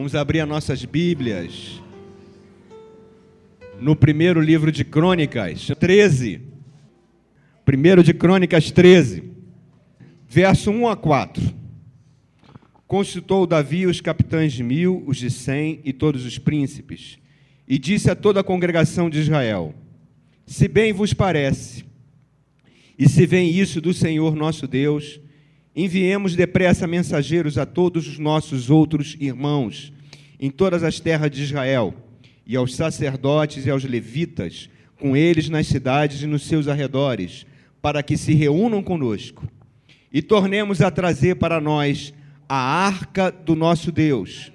Vamos abrir as nossas Bíblias no primeiro livro de Crônicas, 13. Primeiro de Crônicas 13, verso 1 a 4. Consultou Davi os capitães de mil, os de cem e todos os príncipes, e disse a toda a congregação de Israel: Se bem vos parece, e se vem isso do Senhor nosso Deus, enviemos depressa mensageiros a todos os nossos outros irmãos em todas as terras de Israel, e aos sacerdotes e aos levitas, com eles nas cidades e nos seus arredores, para que se reúnam conosco, e tornemos a trazer para nós a arca do nosso Deus,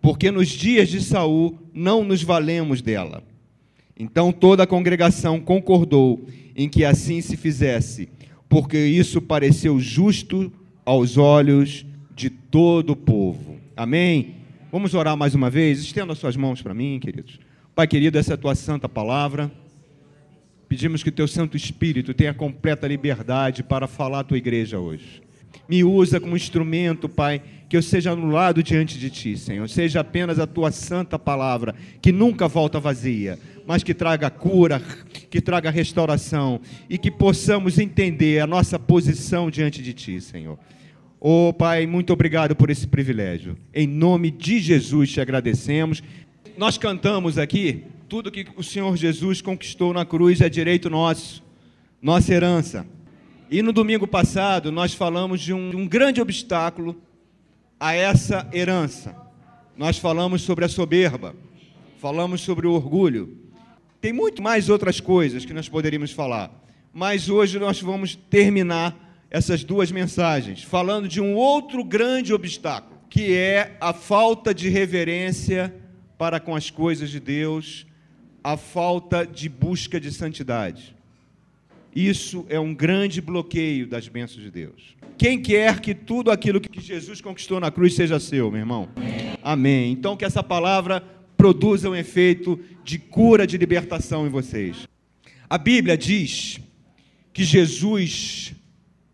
porque nos dias de Saul não nos valemos dela. Então toda a congregação concordou em que assim se fizesse, porque isso pareceu justo aos olhos de todo o povo. Amém? Vamos orar mais uma vez? Estenda as suas mãos para mim, queridos. Pai querido, essa é a tua santa palavra. Pedimos que o teu Santo Espírito tenha completa liberdade para falar à tua igreja hoje. Me usa como instrumento, Pai, que eu seja anulado diante de ti, Senhor. Seja apenas a tua santa palavra, que nunca volta vazia, mas que traga cura, que traga restauração e que possamos entender a nossa posição diante de ti, Senhor. Oh, Pai, muito obrigado por esse privilégio. Em nome de Jesus te agradecemos. Nós cantamos aqui tudo que o Senhor Jesus conquistou na cruz é direito nosso, nossa herança. E no domingo passado nós falamos de um, de um grande obstáculo a essa herança. Nós falamos sobre a soberba, falamos sobre o orgulho. Tem muito mais outras coisas que nós poderíamos falar, mas hoje nós vamos terminar essas duas mensagens falando de um outro grande obstáculo, que é a falta de reverência para com as coisas de Deus a falta de busca de santidade. Isso é um grande bloqueio das bênçãos de Deus. Quem quer que tudo aquilo que Jesus conquistou na cruz seja seu, meu irmão? Amém. Amém. Então que essa palavra produza um efeito de cura, de libertação em vocês. A Bíblia diz que Jesus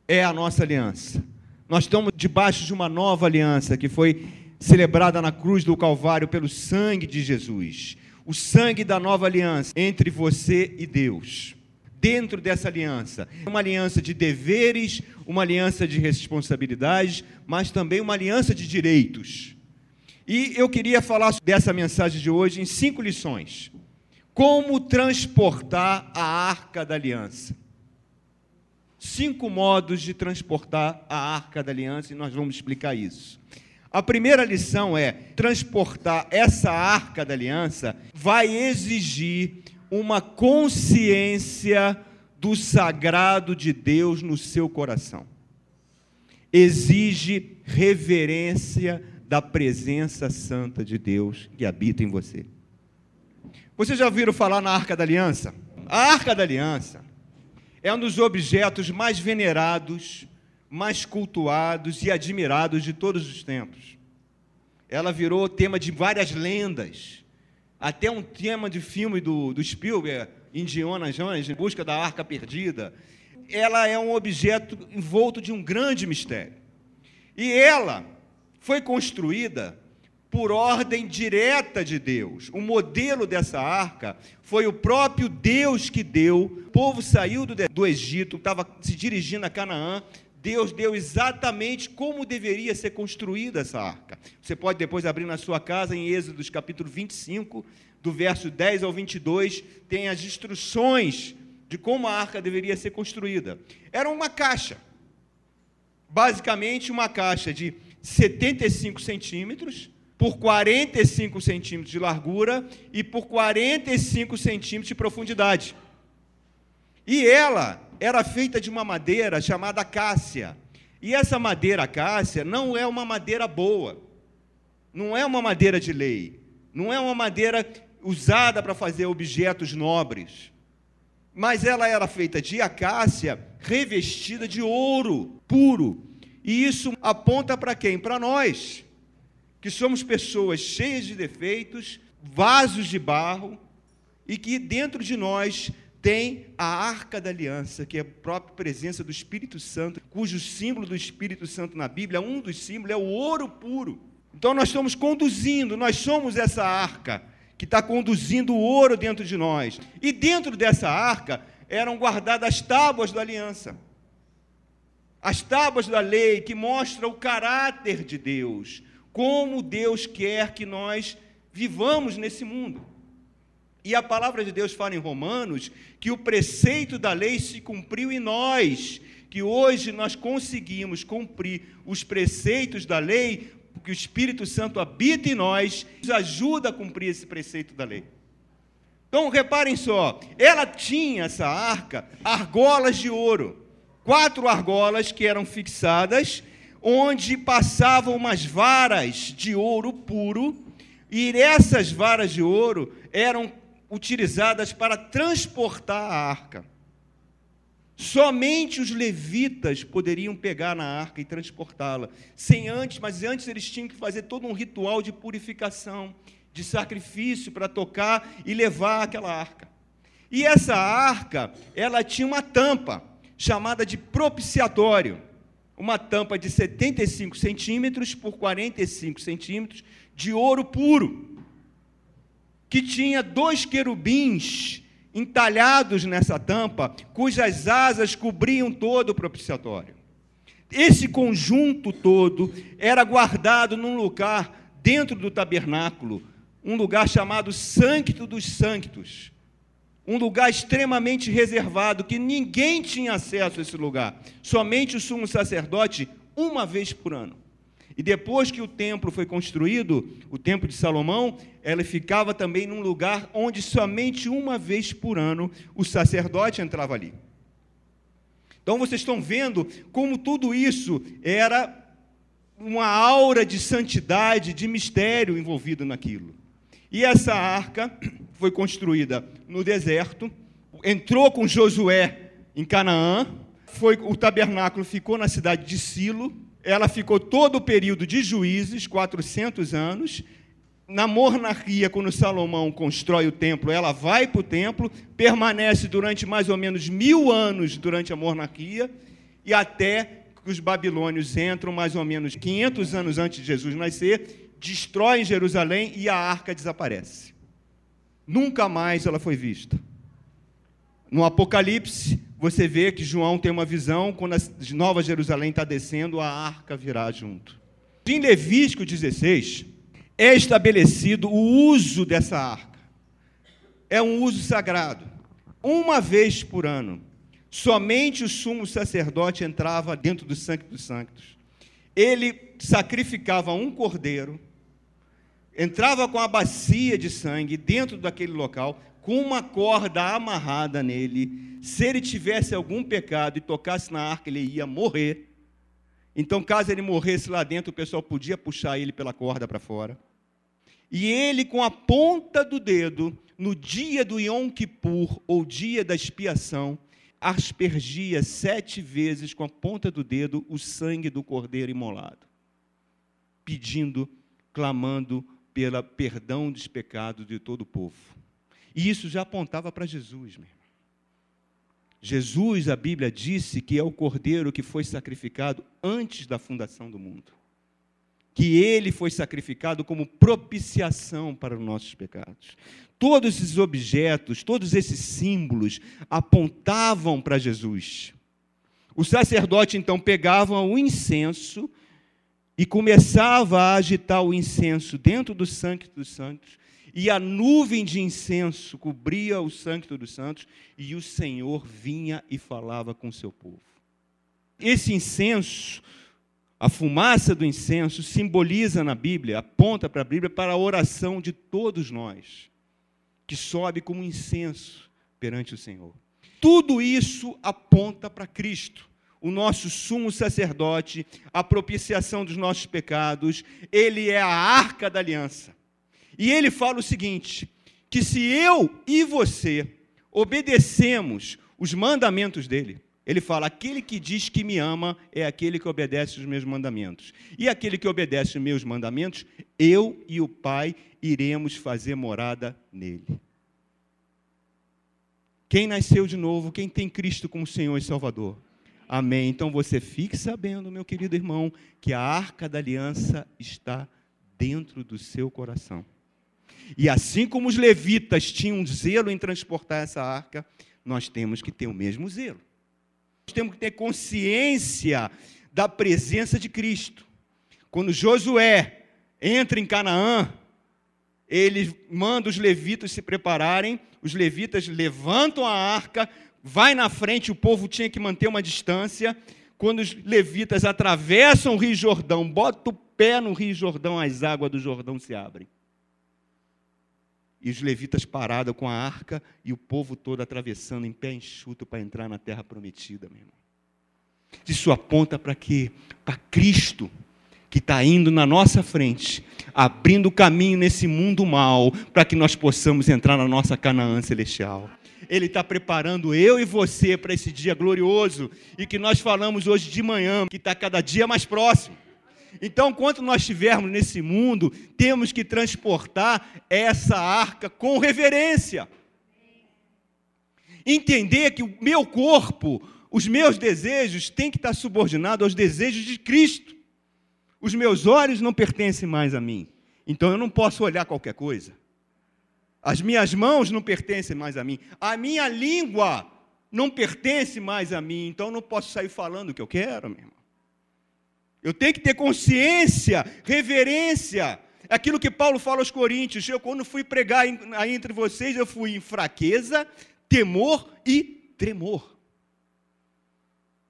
é a nossa aliança. Nós estamos debaixo de uma nova aliança que foi celebrada na cruz do Calvário pelo sangue de Jesus o sangue da nova aliança entre você e Deus. Dentro dessa aliança, uma aliança de deveres, uma aliança de responsabilidades, mas também uma aliança de direitos. E eu queria falar dessa mensagem de hoje em cinco lições. Como transportar a arca da aliança. Cinco modos de transportar a arca da aliança e nós vamos explicar isso. A primeira lição é: transportar essa arca da aliança vai exigir uma consciência do sagrado de Deus no seu coração. Exige reverência da presença santa de Deus que habita em você. Vocês já ouviram falar na Arca da Aliança? A Arca da Aliança é um dos objetos mais venerados mais cultuados e admirados de todos os tempos. Ela virou tema de várias lendas, até um tema de filme do, do Spielberg, Indiana Jones, em busca da arca perdida. Ela é um objeto envolto de um grande mistério. E ela foi construída por ordem direta de Deus. O modelo dessa arca foi o próprio Deus que deu. O povo saiu do, Egito, estava se dirigindo a Canaã, Deus deu exatamente como deveria ser construída essa arca. Você pode depois abrir na sua casa, em Êxodos capítulo 25, do verso 10 ao 22, tem as instruções de como a arca deveria ser construída. Era uma caixa, basicamente uma caixa de 75 centímetros por 45 centímetros de largura e por 45 centímetros de profundidade. E ela era feita de uma madeira chamada cássia. E essa madeira cássia não é uma madeira boa, não é uma madeira de lei, não é uma madeira usada para fazer objetos nobres, mas ela era feita de acácia revestida de ouro puro. E isso aponta para quem? Para nós, que somos pessoas cheias de defeitos, vasos de barro, e que dentro de nós tem a arca da aliança, que é a própria presença do Espírito Santo, cujo símbolo do Espírito Santo na Bíblia, um dos símbolos é o ouro puro. Então nós estamos conduzindo, nós somos essa arca que está conduzindo o ouro dentro de nós. E dentro dessa arca eram guardadas as tábuas da aliança. As tábuas da lei que mostram o caráter de Deus, como Deus quer que nós vivamos nesse mundo. E a palavra de Deus fala em Romanos que o preceito da lei se cumpriu em nós, que hoje nós conseguimos cumprir os preceitos da lei porque o Espírito Santo habita em nós, nos ajuda a cumprir esse preceito da lei. Então, reparem só, ela tinha essa arca, argolas de ouro, quatro argolas que eram fixadas, onde passavam umas varas de ouro puro, e essas varas de ouro eram utilizadas para transportar a arca. Somente os levitas poderiam pegar na arca e transportá-la, sem antes, mas antes eles tinham que fazer todo um ritual de purificação, de sacrifício para tocar e levar aquela arca. E essa arca, ela tinha uma tampa chamada de propiciatório, uma tampa de 75 centímetros por 45 centímetros de ouro puro, que tinha dois querubins entalhados nessa tampa, cujas asas cobriam todo o propiciatório. Esse conjunto todo era guardado num lugar dentro do tabernáculo, um lugar chamado Sancto dos Sanctos. Um lugar extremamente reservado, que ninguém tinha acesso a esse lugar, somente o sumo sacerdote, uma vez por ano. E depois que o templo foi construído, o templo de Salomão, ela ficava também num lugar onde somente uma vez por ano o sacerdote entrava ali. Então vocês estão vendo como tudo isso era uma aura de santidade, de mistério envolvido naquilo. E essa arca foi construída no deserto, entrou com Josué em Canaã, foi o tabernáculo ficou na cidade de Silo, ela ficou todo o período de juízes, 400 anos. Na monarquia, quando Salomão constrói o templo, ela vai para o templo, permanece durante mais ou menos mil anos durante a monarquia, e até que os babilônios entram, mais ou menos 500 anos antes de Jesus nascer, destroem Jerusalém e a arca desaparece. Nunca mais ela foi vista. No Apocalipse, você vê que João tem uma visão, quando a Nova Jerusalém está descendo, a arca virá junto. Em Levítico 16, é estabelecido o uso dessa arca. É um uso sagrado. Uma vez por ano, somente o sumo sacerdote entrava dentro do Santo dos Santos. Ele sacrificava um cordeiro, entrava com a bacia de sangue dentro daquele local, com uma corda amarrada nele. Se ele tivesse algum pecado e tocasse na arca, ele ia morrer. Então, caso ele morresse lá dentro, o pessoal podia puxar ele pela corda para fora. E ele, com a ponta do dedo, no dia do Yom Kippur, ou dia da expiação, aspergia sete vezes com a ponta do dedo o sangue do cordeiro imolado, pedindo, clamando pelo perdão dos pecados de todo o povo. E isso já apontava para Jesus, meu irmão. Jesus, a Bíblia disse que é o cordeiro que foi sacrificado antes da fundação do mundo. Que ele foi sacrificado como propiciação para os nossos pecados. Todos esses objetos, todos esses símbolos apontavam para Jesus. O sacerdote então pegava o incenso e começava a agitar o incenso dentro do Santo dos Santos e a nuvem de incenso cobria o Santo dos Santos, e o Senhor vinha e falava com o seu povo. Esse incenso, a fumaça do incenso, simboliza na Bíblia, aponta para a Bíblia para a oração de todos nós, que sobe como incenso perante o Senhor. Tudo isso aponta para Cristo o nosso sumo sacerdote, a propiciação dos nossos pecados, ele é a arca da aliança. E ele fala o seguinte: que se eu e você obedecemos os mandamentos dele, ele fala: aquele que diz que me ama é aquele que obedece os meus mandamentos. E aquele que obedece os meus mandamentos, eu e o Pai iremos fazer morada nele. Quem nasceu de novo, quem tem Cristo como Senhor e Salvador? Amém. Então você fique sabendo, meu querido irmão, que a arca da aliança está dentro do seu coração. E assim como os levitas tinham zelo em transportar essa arca, nós temos que ter o mesmo zelo. Nós temos que ter consciência da presença de Cristo. Quando Josué entra em Canaã, ele manda os levitas se prepararem, os levitas levantam a arca, vai na frente, o povo tinha que manter uma distância. Quando os levitas atravessam o Rio Jordão, bota o pé no Rio Jordão, as águas do Jordão se abrem. E os levitas parados com a arca e o povo todo atravessando em pé enxuto para entrar na terra prometida, meu irmão. Isso aponta para quê? Para Cristo, que está indo na nossa frente, abrindo o caminho nesse mundo mal, para que nós possamos entrar na nossa Canaã celestial. Ele está preparando eu e você para esse dia glorioso e que nós falamos hoje de manhã, que está cada dia mais próximo. Então, enquanto nós estivermos nesse mundo, temos que transportar essa arca com reverência. Entender que o meu corpo, os meus desejos, têm que estar subordinados aos desejos de Cristo. Os meus olhos não pertencem mais a mim. Então eu não posso olhar qualquer coisa. As minhas mãos não pertencem mais a mim. A minha língua não pertence mais a mim. Então eu não posso sair falando o que eu quero, meu irmão. Eu tenho que ter consciência, reverência. Aquilo que Paulo fala aos Coríntios. Eu, quando fui pregar aí entre vocês, eu fui em fraqueza, temor e tremor.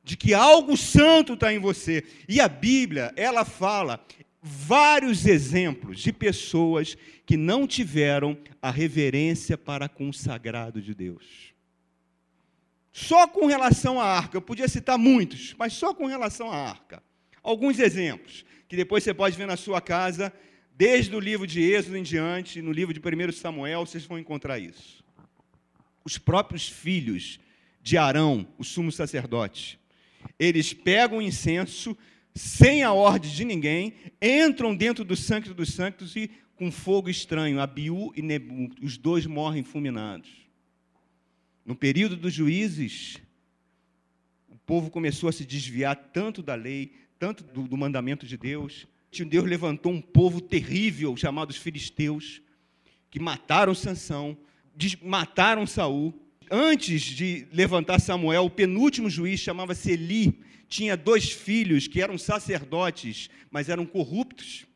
De que algo santo está em você. E a Bíblia, ela fala vários exemplos de pessoas que não tiveram a reverência para com o sagrado de Deus. Só com relação à arca, eu podia citar muitos, mas só com relação à arca. Alguns exemplos, que depois você pode ver na sua casa, desde o livro de Êxodo em diante, no livro de 1 Samuel, vocês vão encontrar isso. Os próprios filhos de Arão, o sumo sacerdote, eles pegam o incenso sem a ordem de ninguém, entram dentro do Santo dos Santos e, com fogo estranho, Abiú e Nebu, os dois morrem fulminados. No período dos juízes, o povo começou a se desviar tanto da lei, tanto do, do mandamento de Deus. Deus levantou um povo terrível chamado os filisteus, que mataram Sansão, mataram Saul. Antes de levantar Samuel, o penúltimo juiz chamava-se Eli, tinha dois filhos que eram sacerdotes, mas eram corruptos.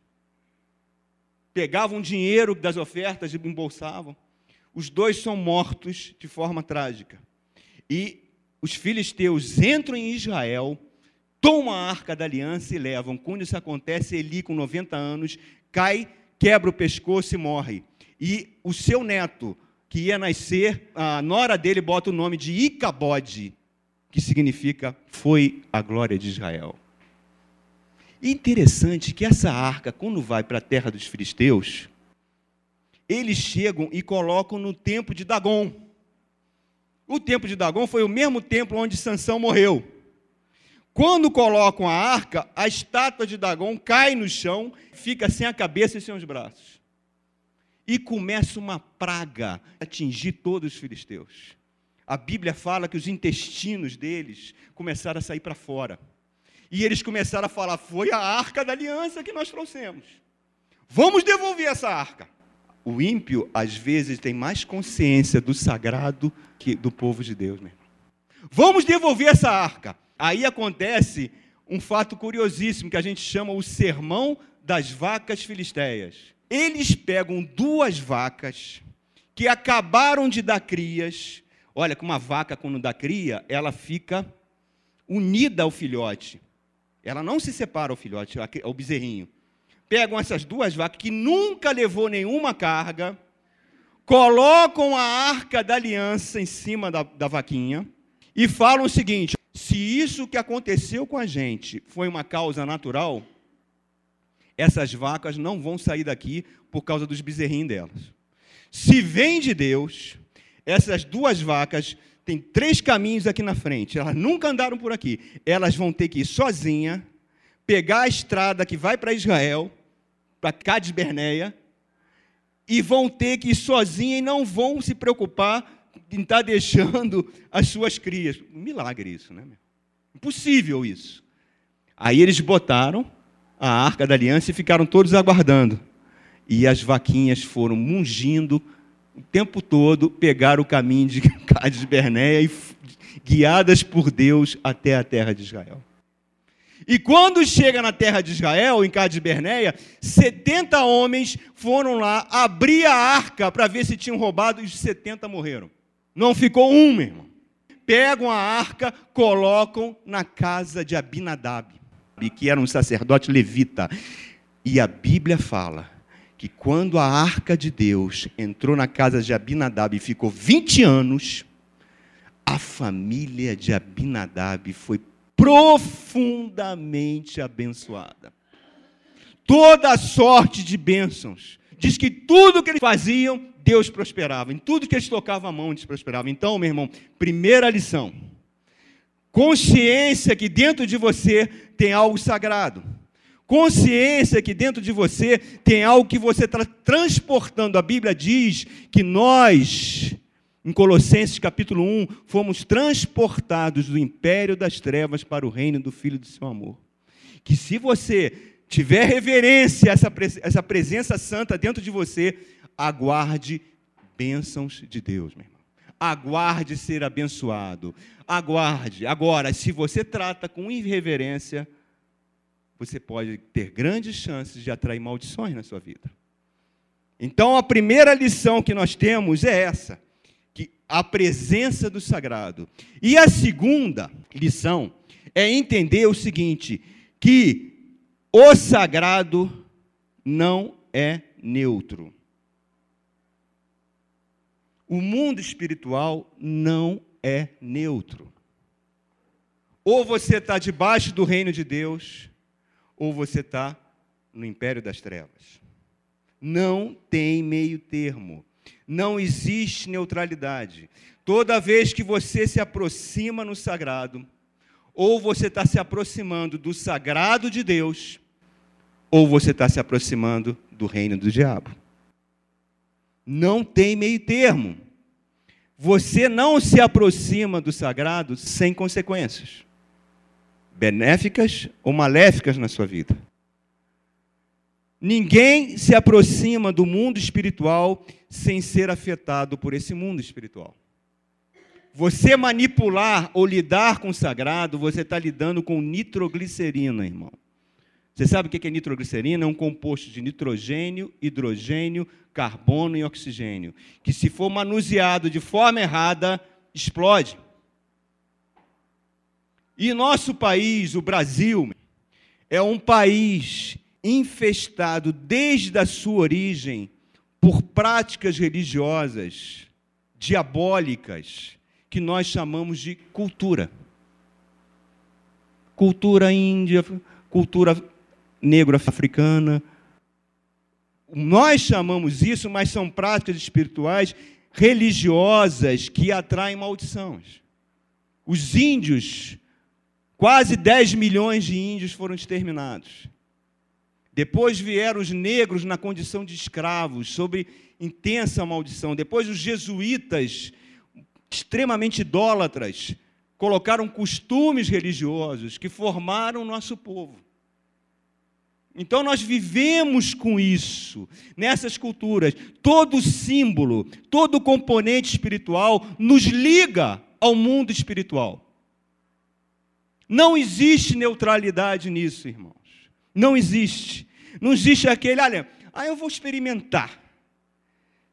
Pegavam dinheiro das ofertas e embolsavam. Os dois são mortos de forma trágica. E os filisteus entram em Israel, tomam a arca da aliança e levam. Quando isso acontece, Eli, com 90 anos, cai, quebra o pescoço e morre. E o seu neto, que ia nascer, a nora dele bota o nome de Icabode, que significa foi a glória de Israel. Interessante que essa arca, quando vai para a terra dos filisteus, eles chegam e colocam no templo de Dagon. O templo de Dagon foi o mesmo templo onde Sansão morreu. Quando colocam a arca, a estátua de Dagon cai no chão, fica sem a cabeça e sem os braços. E começa uma praga a atingir todos os filisteus a Bíblia fala que os intestinos deles começaram a sair para fora. E eles começaram a falar: foi a arca da aliança que nós trouxemos. Vamos devolver essa arca. O ímpio, às vezes, tem mais consciência do sagrado que do povo de Deus, meu irmão. Vamos devolver essa arca. Aí acontece um fato curiosíssimo que a gente chama o sermão das vacas filisteias. Eles pegam duas vacas que acabaram de dar crias Olha, que uma vaca, quando dá cria, ela fica unida ao filhote. Ela não se separa ao filhote, ao bezerrinho. Pegam essas duas vacas que nunca levou nenhuma carga, colocam a arca da aliança em cima da, da vaquinha e falam o seguinte: se isso que aconteceu com a gente foi uma causa natural, essas vacas não vão sair daqui por causa dos bezerrinhos delas. Se vem de Deus, essas duas vacas têm três caminhos aqui na frente. Elas nunca andaram por aqui. Elas vão ter que ir sozinha, pegar a estrada que vai para Israel, para Cades Berneia, e vão ter que ir sozinha e não vão se preocupar em estar tá deixando as suas crias. Milagre isso, né? Impossível isso. Aí eles botaram a arca da aliança e ficaram todos aguardando. E as vaquinhas foram mungindo o tempo todo, pegaram o caminho de Cádiz Bernéia e guiadas por Deus até a terra de Israel. E quando chega na terra de Israel, em Cádiz Bernéia, 70 homens foram lá abrir a arca para ver se tinham roubado e os 70 morreram. Não ficou um, meu irmão. Pegam a arca, colocam na casa de Abinadab, que era um sacerdote levita. E a Bíblia fala que quando a arca de Deus entrou na casa de Abinadab e ficou 20 anos, a família de Abinadab foi profundamente abençoada. Toda sorte de bênçãos. Diz que tudo que eles faziam, Deus prosperava. Em tudo que eles tocavam a mão, Deus prosperava. Então, meu irmão, primeira lição. Consciência que dentro de você tem algo sagrado. Consciência que dentro de você tem algo que você está transportando. A Bíblia diz que nós em Colossenses capítulo 1, fomos transportados do império das trevas para o reino do Filho do seu amor. Que se você tiver reverência a essa, essa presença santa dentro de você, aguarde bênçãos de Deus, meu irmão. Aguarde ser abençoado. Aguarde. Agora, se você trata com irreverência, você pode ter grandes chances de atrair maldições na sua vida. Então, a primeira lição que nós temos é essa a presença do sagrado. E a segunda lição é entender o seguinte: que o sagrado não é neutro. O mundo espiritual não é neutro. Ou você está debaixo do reino de Deus, ou você está no império das trevas. Não tem meio termo. Não existe neutralidade. Toda vez que você se aproxima no sagrado, ou você está se aproximando do sagrado de Deus, ou você está se aproximando do reino do diabo. Não tem meio termo. Você não se aproxima do sagrado sem consequências, benéficas ou maléficas na sua vida. Ninguém se aproxima do mundo espiritual sem ser afetado por esse mundo espiritual. Você manipular ou lidar com o sagrado, você está lidando com nitroglicerina, irmão. Você sabe o que é nitroglicerina? É um composto de nitrogênio, hidrogênio, carbono e oxigênio, que se for manuseado de forma errada, explode. E nosso país, o Brasil, é um país infestado desde a sua origem por práticas religiosas diabólicas que nós chamamos de cultura. Cultura índia, cultura negro-africana. Nós chamamos isso, mas são práticas espirituais religiosas que atraem maldições. Os índios, quase 10 milhões de índios foram exterminados. Depois vieram os negros na condição de escravos, sob intensa maldição. Depois os jesuítas, extremamente idólatras, colocaram costumes religiosos que formaram o nosso povo. Então nós vivemos com isso, nessas culturas. Todo símbolo, todo componente espiritual nos liga ao mundo espiritual. Não existe neutralidade nisso, irmãos. Não existe. Não existe aquele, olha, ah, eu vou experimentar.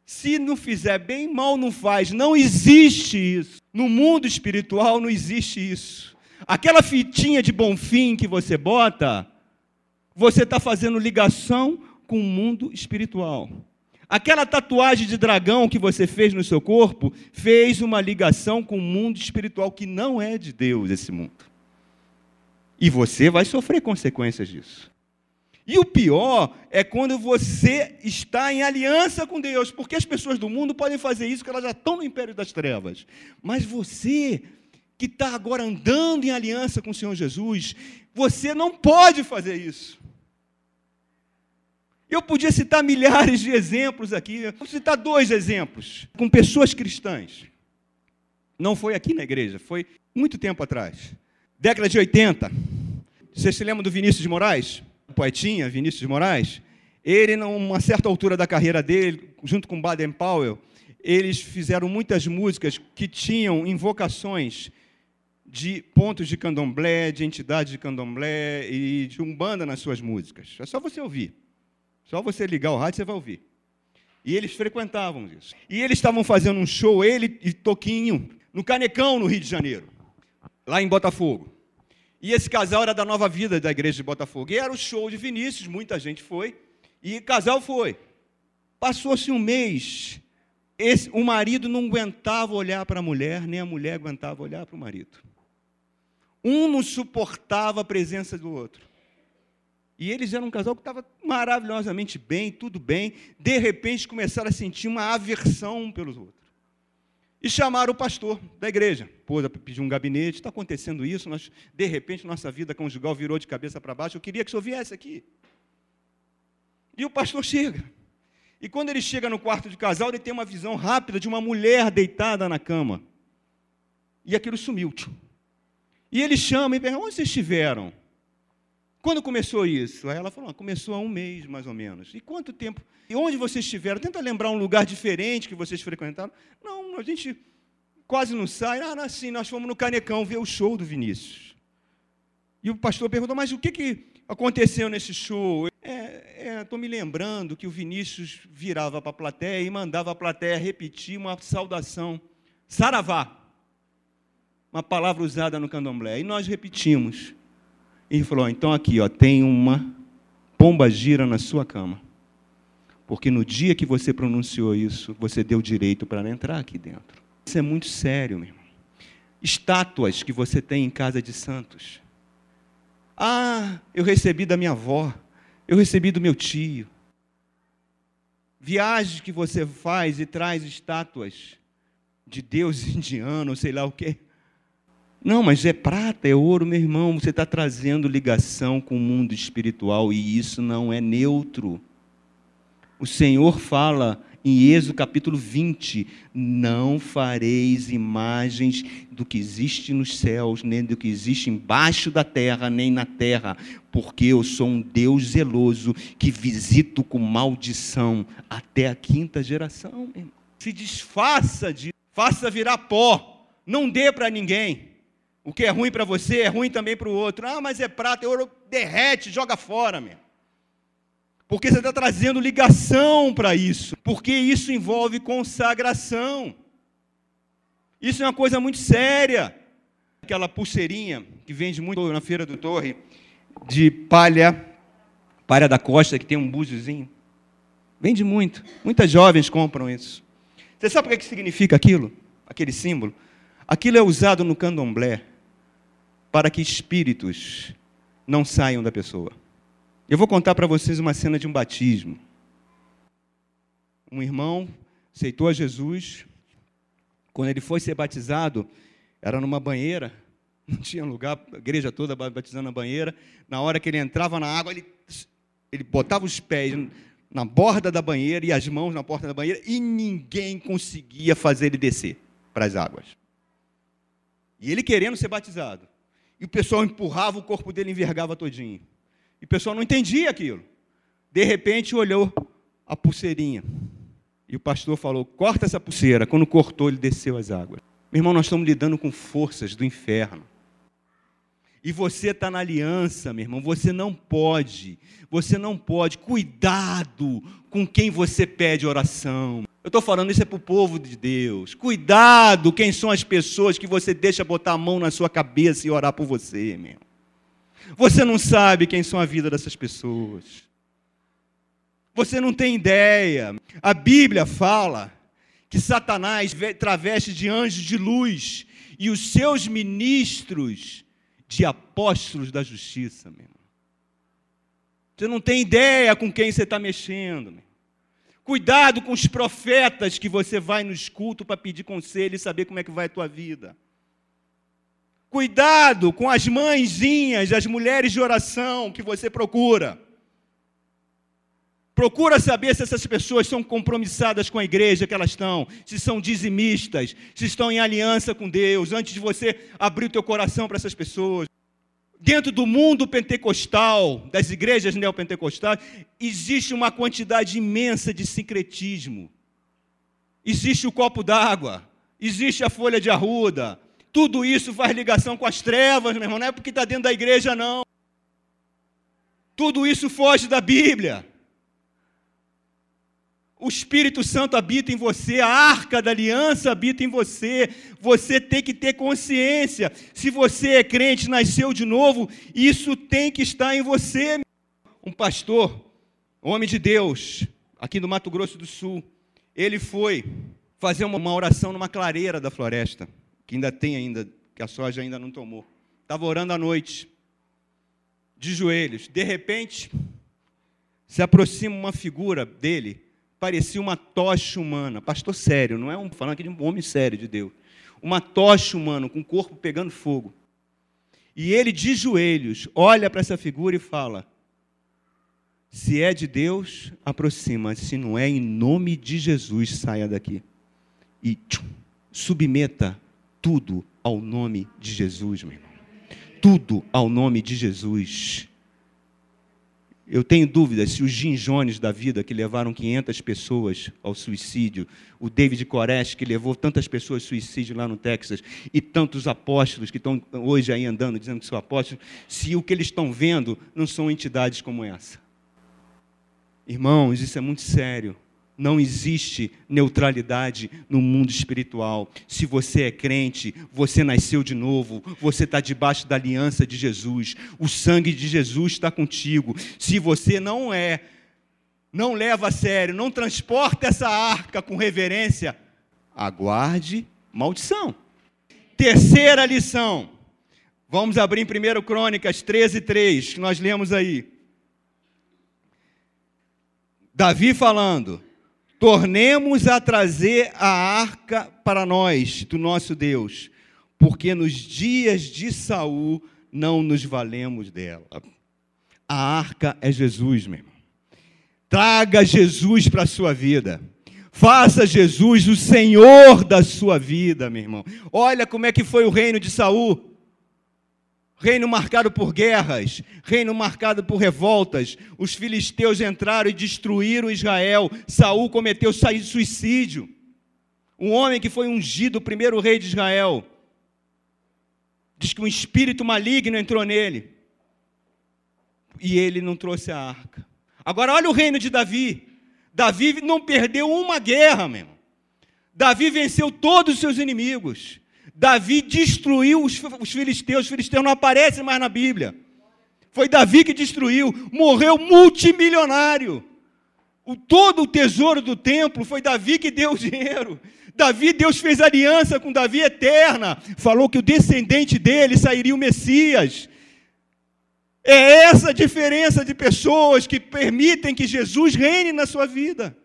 Se não fizer bem, mal não faz. Não existe isso. No mundo espiritual não existe isso. Aquela fitinha de bom fim que você bota, você está fazendo ligação com o mundo espiritual. Aquela tatuagem de dragão que você fez no seu corpo fez uma ligação com o mundo espiritual que não é de Deus esse mundo. E você vai sofrer consequências disso. E o pior é quando você está em aliança com Deus, porque as pessoas do mundo podem fazer isso, porque elas já estão no império das trevas. Mas você, que está agora andando em aliança com o Senhor Jesus, você não pode fazer isso. Eu podia citar milhares de exemplos aqui, vou citar dois exemplos, com pessoas cristãs. Não foi aqui na igreja, foi muito tempo atrás. Década de 80. Você se lembra do Vinícius de Moraes? poetinha, Vinícius de Moraes, ele, numa certa altura da carreira dele, junto com Baden Powell, eles fizeram muitas músicas que tinham invocações de pontos de candomblé, de entidades de candomblé e de umbanda nas suas músicas. É só você ouvir. Só você ligar o rádio, você vai ouvir. E eles frequentavam isso. E eles estavam fazendo um show, ele e Toquinho, no Canecão, no Rio de Janeiro, lá em Botafogo. E esse casal era da Nova Vida da igreja de Botafogo. E era o show de Vinícius, muita gente foi. E o casal foi. Passou-se um mês. Esse, o marido não aguentava olhar para a mulher, nem a mulher aguentava olhar para o marido. Um não suportava a presença do outro. E eles eram um casal que estava maravilhosamente bem, tudo bem. De repente começaram a sentir uma aversão um pelos outros. E chamaram o pastor da igreja. Pô, pediu um gabinete, está acontecendo isso, nós, de repente nossa vida conjugal virou de cabeça para baixo. Eu queria que o senhor viesse aqui. E o pastor chega. E quando ele chega no quarto de casal, ele tem uma visão rápida de uma mulher deitada na cama. E aquilo sumiu. E ele chama e pergunta: onde vocês estiveram? Quando começou isso? Aí ela falou: ah, começou há um mês, mais ou menos. E quanto tempo? E onde vocês estiveram? Tenta lembrar um lugar diferente que vocês frequentaram. Não, a gente quase não sai. Ah, assim, nós fomos no Canecão ver o show do Vinícius. E o pastor perguntou: mas o que, que aconteceu nesse show? Estou é, é, me lembrando que o Vinícius virava para a plateia e mandava a plateia repetir uma saudação. Saravá. Uma palavra usada no candomblé. E nós repetimos. E falou: então aqui, ó, tem uma pomba gira na sua cama. Porque no dia que você pronunciou isso, você deu direito para entrar aqui dentro. Isso é muito sério, meu irmão. Estátuas que você tem em casa de santos. Ah, eu recebi da minha avó, eu recebi do meu tio. Viagens que você faz e traz estátuas de Deus indiano, sei lá o quê. Não, mas é prata, é ouro, meu irmão. Você está trazendo ligação com o mundo espiritual e isso não é neutro. O Senhor fala em Êxodo capítulo 20: Não fareis imagens do que existe nos céus, nem do que existe embaixo da terra, nem na terra, porque eu sou um Deus zeloso que visito com maldição até a quinta geração. Se desfaça de, faça virar pó, não dê para ninguém. O que é ruim para você é ruim também para o outro. Ah, mas é prata, é ouro, derrete, joga fora, meu. Porque você está trazendo ligação para isso. Porque isso envolve consagração. Isso é uma coisa muito séria. Aquela pulseirinha que vende muito na feira do Torre, de palha, palha da costa, que tem um búziozinho. Vende muito. Muitas jovens compram isso. Você sabe o que significa aquilo? Aquele símbolo? Aquilo é usado no candomblé para que espíritos não saiam da pessoa. Eu vou contar para vocês uma cena de um batismo. Um irmão aceitou a Jesus. Quando ele foi ser batizado, era numa banheira, não tinha lugar, a igreja toda batizando na banheira. Na hora que ele entrava na água, ele, ele botava os pés na borda da banheira e as mãos na porta da banheira e ninguém conseguia fazer ele descer para as águas. E ele querendo ser batizado. E o pessoal empurrava o corpo dele, envergava todinho. E o pessoal não entendia aquilo. De repente olhou a pulseirinha. E o pastor falou: corta essa pulseira. Quando cortou, ele desceu as águas. Meu irmão, nós estamos lidando com forças do inferno. E você está na aliança, meu irmão. Você não pode. Você não pode. Cuidado com quem você pede oração. Eu estou falando isso é para o povo de Deus. Cuidado quem são as pessoas que você deixa botar a mão na sua cabeça e orar por você, meu. Você não sabe quem são a vida dessas pessoas. Você não tem ideia. A Bíblia fala que Satanás traveste de anjos de luz e os seus ministros de apóstolos da justiça, meu. Você não tem ideia com quem você está mexendo, meu. Cuidado com os profetas que você vai no escuto para pedir conselho e saber como é que vai a tua vida. Cuidado com as mãezinhas, as mulheres de oração que você procura. Procura saber se essas pessoas são compromissadas com a igreja que elas estão, se são dizimistas, se estão em aliança com Deus, antes de você abrir o teu coração para essas pessoas. Dentro do mundo pentecostal, das igrejas neopentecostais, existe uma quantidade imensa de sincretismo. Existe o copo d'água, existe a folha de arruda. Tudo isso faz ligação com as trevas, meu irmão. Não é porque está dentro da igreja, não. Tudo isso foge da Bíblia. O Espírito Santo habita em você, a arca da aliança habita em você. Você tem que ter consciência. Se você é crente, nasceu de novo, isso tem que estar em você. Um pastor, homem de Deus, aqui no Mato Grosso do Sul, ele foi fazer uma oração numa clareira da floresta, que ainda tem ainda, que a soja ainda não tomou. Estava orando à noite, de joelhos. De repente, se aproxima uma figura dele parecia uma tocha humana. Pastor sério, não é um falando aqui de um homem sério de Deus. Uma tocha humana com o corpo pegando fogo. E ele de joelhos olha para essa figura e fala: Se é de Deus, aproxima. Se não é, em nome de Jesus, saia daqui. E tchum, submeta tudo ao nome de Jesus, meu irmão. Tudo ao nome de Jesus. Eu tenho dúvidas se os Jim Jones da vida, que levaram 500 pessoas ao suicídio, o David Koresh, que levou tantas pessoas ao suicídio lá no Texas, e tantos apóstolos que estão hoje aí andando dizendo que são apóstolos, se o que eles estão vendo não são entidades como essa. Irmãos, isso é muito sério. Não existe neutralidade no mundo espiritual. Se você é crente, você nasceu de novo, você está debaixo da aliança de Jesus, o sangue de Jesus está contigo. Se você não é, não leva a sério, não transporta essa arca com reverência, aguarde maldição. Terceira lição. Vamos abrir em 1 Crônicas 13, 3, que nós lemos aí. Davi falando tornemos a trazer a arca para nós, do nosso Deus, porque nos dias de Saul não nos valemos dela. A arca é Jesus, meu irmão. Traga Jesus para a sua vida. Faça Jesus o Senhor da sua vida, meu irmão. Olha como é que foi o reino de Saul reino marcado por guerras, reino marcado por revoltas. Os filisteus entraram e destruíram Israel. Saul cometeu suicídio. Um homem que foi ungido, o primeiro rei de Israel. Diz que um espírito maligno entrou nele. E ele não trouxe a arca. Agora olha o reino de Davi. Davi não perdeu uma guerra, meu irmão. Davi venceu todos os seus inimigos. Davi destruiu os, os filisteus, os filisteus não aparecem mais na Bíblia. Foi Davi que destruiu, morreu multimilionário. O, todo o tesouro do templo foi Davi que deu o dinheiro. Davi, Deus fez aliança com Davi eterna. Falou que o descendente dele sairia o Messias. É essa diferença de pessoas que permitem que Jesus reine na sua vida.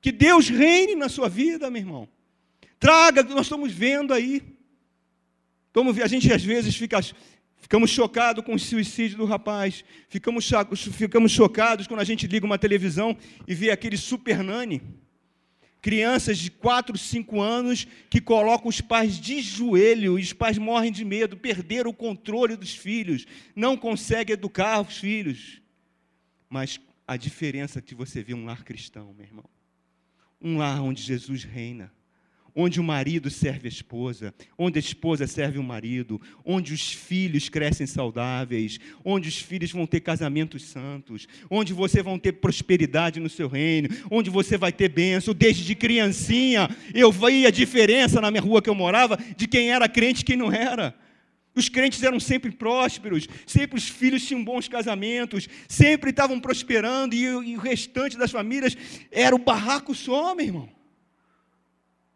Que Deus reine na sua vida, meu irmão. Traga, nós estamos vendo aí. A gente às vezes fica, ficamos chocados com o suicídio do rapaz, ficamos, ficamos chocados quando a gente liga uma televisão e vê aquele super nani. Crianças de 4, 5 anos que colocam os pais de joelho e os pais morrem de medo, perderam o controle dos filhos, não conseguem educar os filhos. Mas a diferença é que você vê um lar cristão, meu irmão. Um lar onde Jesus reina onde o marido serve a esposa, onde a esposa serve o marido, onde os filhos crescem saudáveis, onde os filhos vão ter casamentos santos, onde você vão ter prosperidade no seu reino, onde você vai ter bênção. Desde criancinha, eu via a diferença na minha rua que eu morava de quem era crente e quem não era. Os crentes eram sempre prósperos, sempre os filhos tinham bons casamentos, sempre estavam prosperando e, e o restante das famílias era o barraco só, meu irmão.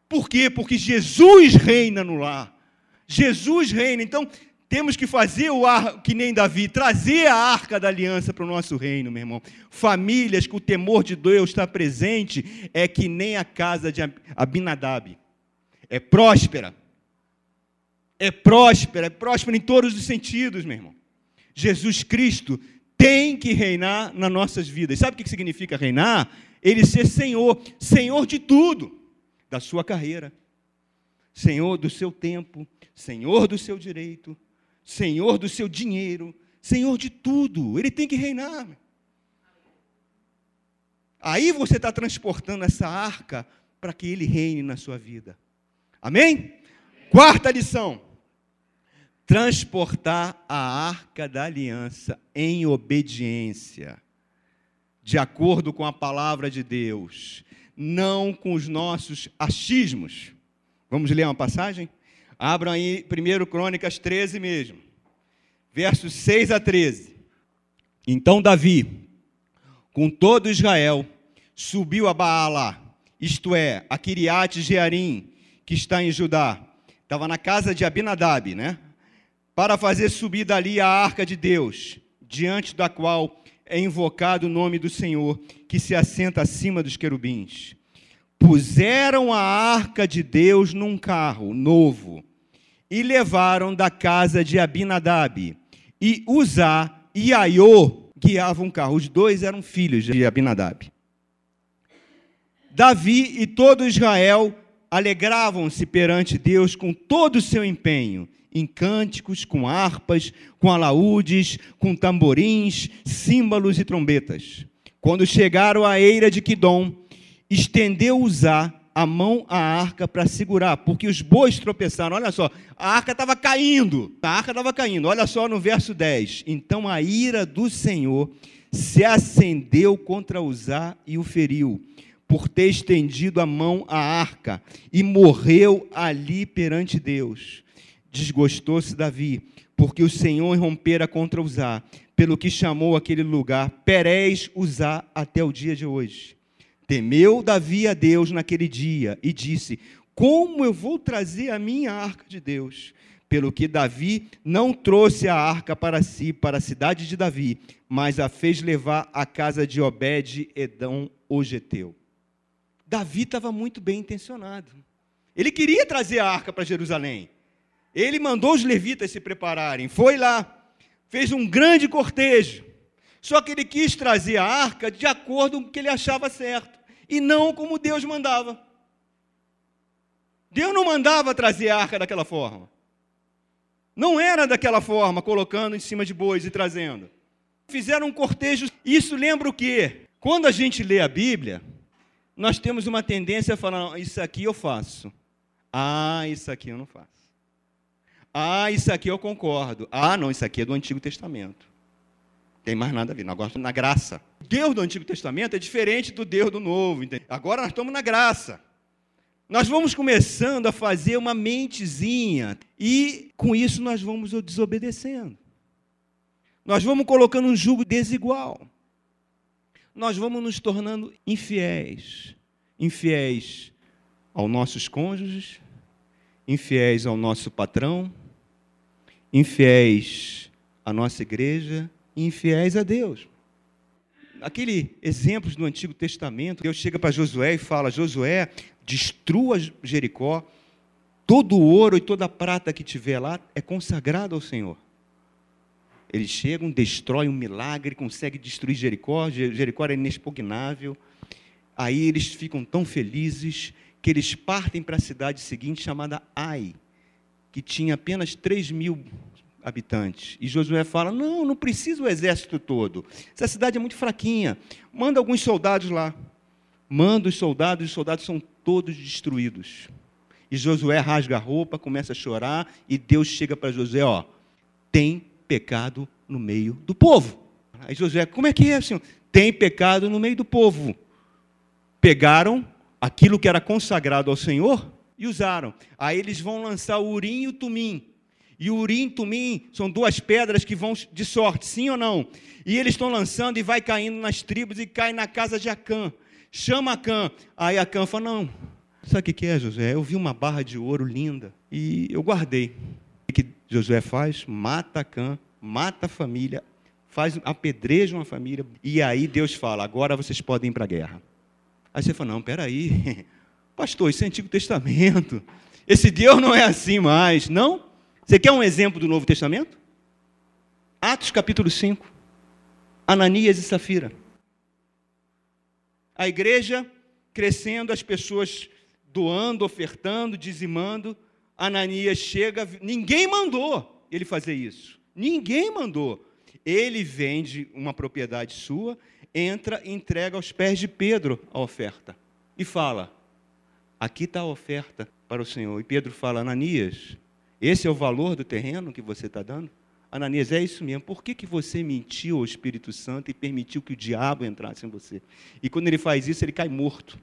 Por quê? Porque Jesus reina no lar. Jesus reina. Então, temos que fazer o ar que nem Davi, trazer a arca da aliança para o nosso reino, meu irmão. Famílias que o temor de Deus está presente, é que nem a casa de Abinadab. É próspera. É próspera, é próspera em todos os sentidos, meu irmão. Jesus Cristo tem que reinar nas nossas vidas. Sabe o que significa reinar? Ele ser Senhor, Senhor de tudo da sua carreira, Senhor do seu tempo, Senhor do seu direito, Senhor do seu dinheiro, Senhor de tudo, ele tem que reinar. Aí você está transportando essa arca para que ele reine na sua vida. Amém? Quarta lição: transportar a arca da aliança em obediência, de acordo com a palavra de Deus, não com os nossos achismos. Vamos ler uma passagem? Abram aí 1 Crônicas 13 mesmo, versos 6 a 13. Então Davi, com todo Israel, subiu a Baala, isto é, a Kiriate Jearim, que está em Judá. Estava na casa de Abinadab, né? Para fazer subir dali a arca de Deus, diante da qual é invocado o nome do Senhor, que se assenta acima dos querubins. Puseram a arca de Deus num carro novo e levaram da casa de Abinadab. E Uzá e Aiô guiavam o carro. Os dois eram filhos de Abinadab. Davi e todo Israel alegravam-se perante Deus com todo o seu empenho, em cânticos, com harpas, com alaúdes, com tamborins, símbolos e trombetas. Quando chegaram à eira de Quidom, estendeu Uzá a mão à arca para segurar, porque os bois tropeçaram. Olha só, a arca estava caindo. A arca estava caindo. Olha só no verso 10. Então a ira do Senhor se acendeu contra Uzá e o feriu por ter estendido a mão à arca e morreu ali perante Deus. Desgostou-se Davi, porque o Senhor rompera contra Uzá, pelo que chamou aquele lugar Perez Uzá até o dia de hoje. Temeu Davi a Deus naquele dia e disse: Como eu vou trazer a minha arca de Deus? Pelo que Davi não trouxe a arca para si, para a cidade de Davi, mas a fez levar à casa de Obed Edom, o Geteu. Davi estava muito bem intencionado. Ele queria trazer a arca para Jerusalém. Ele mandou os levitas se prepararem, foi lá, fez um grande cortejo. Só que ele quis trazer a arca de acordo com o que ele achava certo, e não como Deus mandava. Deus não mandava trazer a arca daquela forma. Não era daquela forma, colocando em cima de bois e trazendo. Fizeram um cortejo. Isso lembra o quê? Quando a gente lê a Bíblia, nós temos uma tendência a falar: isso aqui eu faço. Ah, isso aqui eu não faço. Ah, isso aqui eu concordo. Ah, não, isso aqui é do Antigo Testamento. Tem mais nada a ver. Nós gostamos na graça. Deus do Antigo Testamento é diferente do Deus do Novo. Entende? Agora nós estamos na graça. Nós vamos começando a fazer uma mentezinha e com isso nós vamos desobedecendo. Nós vamos colocando um jugo desigual nós vamos nos tornando infiéis. Infiéis aos nossos cônjuges, infiéis ao nosso patrão, infiéis à nossa igreja, infiéis a Deus. Aquele exemplos do Antigo Testamento, Deus chega para Josué e fala: Josué, destrua Jericó, todo o ouro e toda a prata que tiver lá é consagrado ao Senhor. Eles chegam, destroem um milagre, conseguem destruir Jericó. Jericó era inexpugnável. Aí eles ficam tão felizes que eles partem para a cidade seguinte, chamada Ai, que tinha apenas 3 mil habitantes. E Josué fala: Não, não precisa o exército todo. Essa cidade é muito fraquinha. Manda alguns soldados lá. Manda os soldados, os soldados são todos destruídos. E Josué rasga a roupa, começa a chorar, e Deus chega para Josué: Ó, tem pecado no meio do povo. Aí Josué, como é que é, Senhor? Tem pecado no meio do povo. Pegaram aquilo que era consagrado ao Senhor e usaram. Aí eles vão lançar o urim e o tumim. E o urim e o tumim são duas pedras que vão de sorte, sim ou não? E eles estão lançando e vai caindo nas tribos e cai na casa de Acã. Chama Acã. Aí Acã fala, não, sabe o que é, José? Eu vi uma barra de ouro linda e eu guardei. Josué faz? Mata Cã, mata a família, faz apedreja uma família, e aí Deus fala: agora vocês podem ir para a guerra. Aí você fala: não, peraí, pastor, isso é Antigo Testamento. Esse Deus não é assim mais, não? Você quer um exemplo do Novo Testamento? Atos capítulo 5. Ananias e Safira. A igreja crescendo, as pessoas doando, ofertando, dizimando. Ananias chega, ninguém mandou ele fazer isso. Ninguém mandou. Ele vende uma propriedade sua, entra e entrega aos pés de Pedro a oferta. E fala: Aqui está a oferta para o Senhor. E Pedro fala: Ananias, esse é o valor do terreno que você está dando? Ananias, é isso mesmo. Por que, que você mentiu ao Espírito Santo e permitiu que o diabo entrasse em você? E quando ele faz isso, ele cai morto.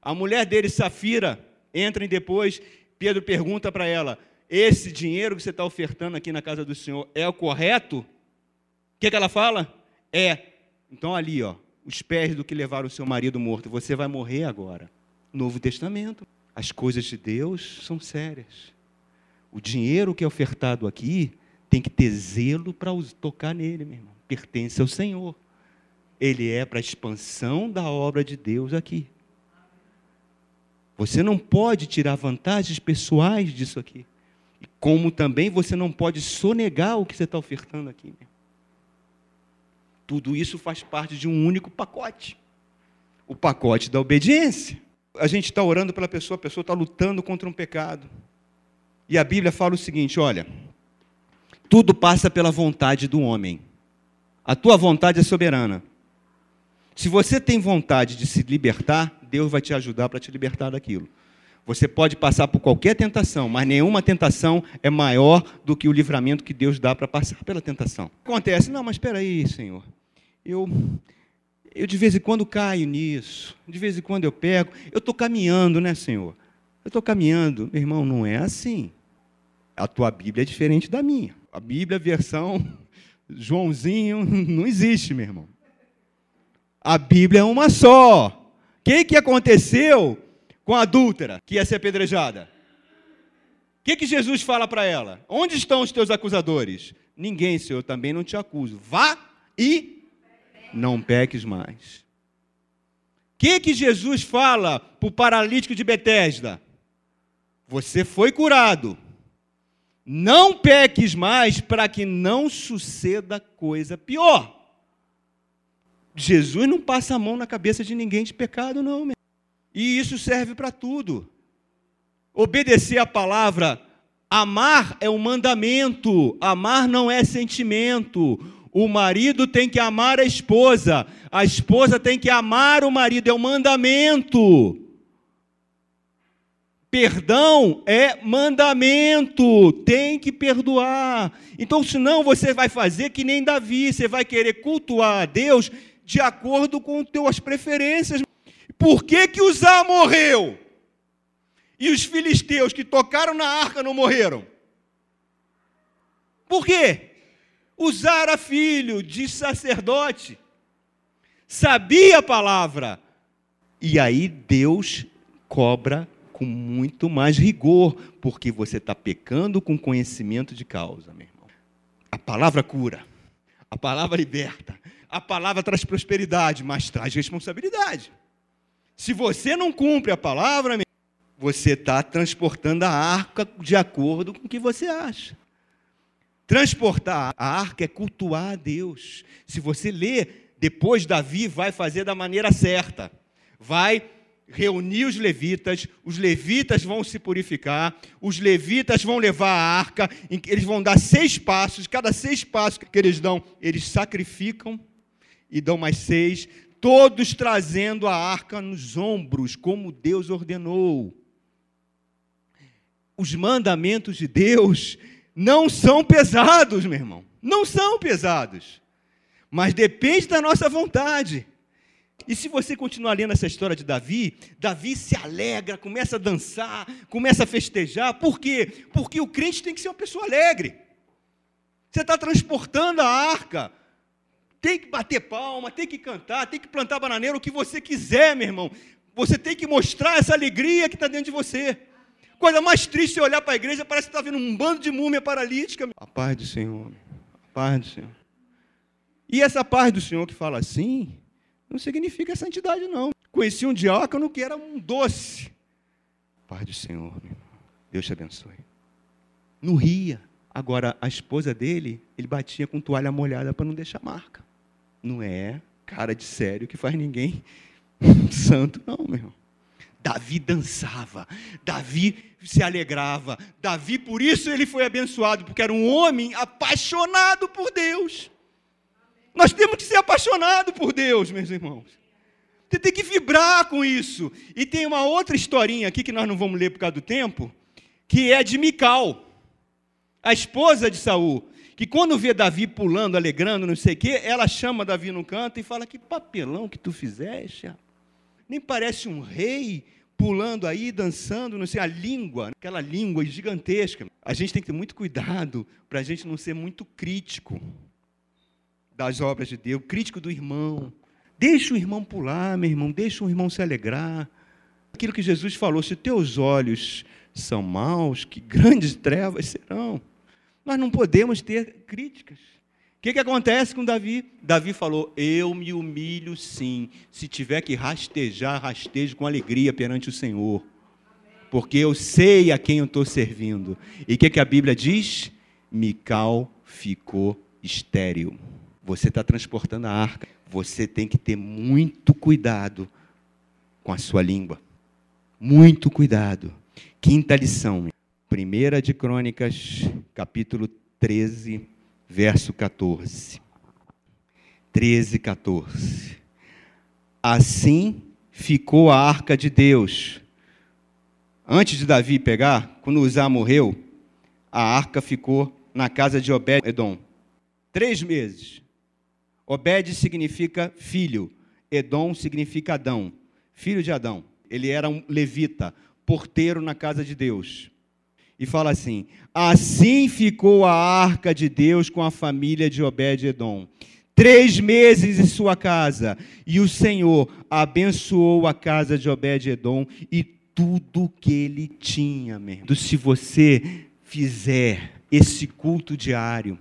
A mulher dele, Safira, entra e depois Pedro pergunta para ela: Esse dinheiro que você está ofertando aqui na casa do Senhor é o correto? O que, que ela fala? É. Então, ali, ó, os pés do que levaram o seu marido morto, você vai morrer agora. Novo Testamento. As coisas de Deus são sérias. O dinheiro que é ofertado aqui tem que ter zelo para tocar nele, meu irmão. Pertence ao Senhor. Ele é para a expansão da obra de Deus aqui. Você não pode tirar vantagens pessoais disso aqui. E como também você não pode sonegar o que você está ofertando aqui. Meu. Tudo isso faz parte de um único pacote. O pacote da obediência. A gente está orando pela pessoa, a pessoa está lutando contra um pecado. E a Bíblia fala o seguinte: olha, tudo passa pela vontade do homem. A tua vontade é soberana. Se você tem vontade de se libertar, Deus vai te ajudar para te libertar daquilo. Você pode passar por qualquer tentação, mas nenhuma tentação é maior do que o livramento que Deus dá para passar pela tentação. Acontece, não, mas espera aí, Senhor. Eu, eu de vez em quando caio nisso, de vez em quando eu pego. Eu estou caminhando, né, Senhor? Eu estou caminhando. Meu irmão, não é assim. A tua Bíblia é diferente da minha. A Bíblia, versão Joãozinho, não existe, meu irmão. A Bíblia é uma só. O que, que aconteceu com a adúltera que ia ser apedrejada? O que, que Jesus fala para ela? Onde estão os teus acusadores? Ninguém, Senhor, também não te acuso. Vá e não peques mais. O que, que Jesus fala para o paralítico de Betesda? Você foi curado não peques mais para que não suceda coisa pior. Jesus não passa a mão na cabeça de ninguém de pecado, não. Meu. E isso serve para tudo. Obedecer a palavra, amar é um mandamento, amar não é sentimento. O marido tem que amar a esposa, a esposa tem que amar o marido, é um mandamento. Perdão é mandamento, tem que perdoar. Então, senão você vai fazer que nem Davi, você vai querer cultuar a Deus de acordo com as tuas preferências. Por que que Uzá morreu? E os filisteus que tocaram na arca não morreram? Por quê? Uzá era filho de sacerdote, sabia a palavra, e aí Deus cobra com muito mais rigor, porque você está pecando com conhecimento de causa, meu irmão. A palavra cura, a palavra liberta, a palavra traz prosperidade, mas traz responsabilidade. Se você não cumpre a palavra, você está transportando a arca de acordo com o que você acha. Transportar a arca é cultuar a Deus. Se você ler, depois Davi vai fazer da maneira certa. Vai reunir os levitas, os levitas vão se purificar, os levitas vão levar a arca, eles vão dar seis passos, cada seis passos que eles dão, eles sacrificam e dão mais seis, todos trazendo a arca nos ombros, como Deus ordenou. Os mandamentos de Deus não são pesados, meu irmão, não são pesados, mas depende da nossa vontade. E se você continuar lendo essa história de Davi, Davi se alegra, começa a dançar, começa a festejar. Por quê? Porque o crente tem que ser uma pessoa alegre. Você está transportando a arca. Tem que bater palma, tem que cantar, tem que plantar bananeira, o que você quiser, meu irmão. Você tem que mostrar essa alegria que está dentro de você. Coisa mais triste é olhar para a igreja, parece que está vendo um bando de múmia paralítica. A paz do Senhor, a paz do Senhor. E essa paz do Senhor que fala assim, não significa santidade, não. Conheci um diácono que era um doce. Pai do Senhor, meu Deus te abençoe. Não ria. Agora, a esposa dele, ele batia com toalha molhada para não deixar marca. Não é cara de sério que faz ninguém santo, não, meu irmão. Davi dançava, Davi se alegrava, Davi, por isso ele foi abençoado, porque era um homem apaixonado por Deus. Nós temos que ser apaixonados por Deus, meus irmãos. Você tem que vibrar com isso. E tem uma outra historinha aqui que nós não vamos ler por causa do tempo, que é de Mical, a esposa de Saul, que quando vê Davi pulando, alegrando, não sei o quê, ela chama Davi no canto e fala: Que papelão que tu fizeste. Nem parece um rei pulando aí, dançando, não sei, a língua, aquela língua gigantesca. A gente tem que ter muito cuidado para a gente não ser muito crítico das obras de Deus, crítico do irmão. Deixa o irmão pular, meu irmão, deixa o irmão se alegrar. Aquilo que Jesus falou: se teus olhos são maus, que grandes trevas serão. Nós não podemos ter críticas. O que, que acontece com Davi? Davi falou: Eu me humilho sim. Se tiver que rastejar, rastejo com alegria perante o Senhor. Porque eu sei a quem eu estou servindo. E o que, que a Bíblia diz? Mical ficou estéril. Você está transportando a arca. Você tem que ter muito cuidado com a sua língua. Muito cuidado. Quinta lição. Primeira de Crônicas, capítulo 13, verso 14. 13, 14. Assim ficou a arca de Deus. Antes de Davi pegar, quando Uzá morreu, a arca ficou na casa de Obed-Edom. Três meses. Obed significa filho, Edom significa Adão, filho de Adão. Ele era um levita, porteiro na casa de Deus. E fala assim: Assim ficou a arca de Deus com a família de Obed-Edom. Três meses em sua casa, e o Senhor abençoou a casa de Obed-Edom e tudo que ele tinha, mesmo. Se você fizer esse culto diário,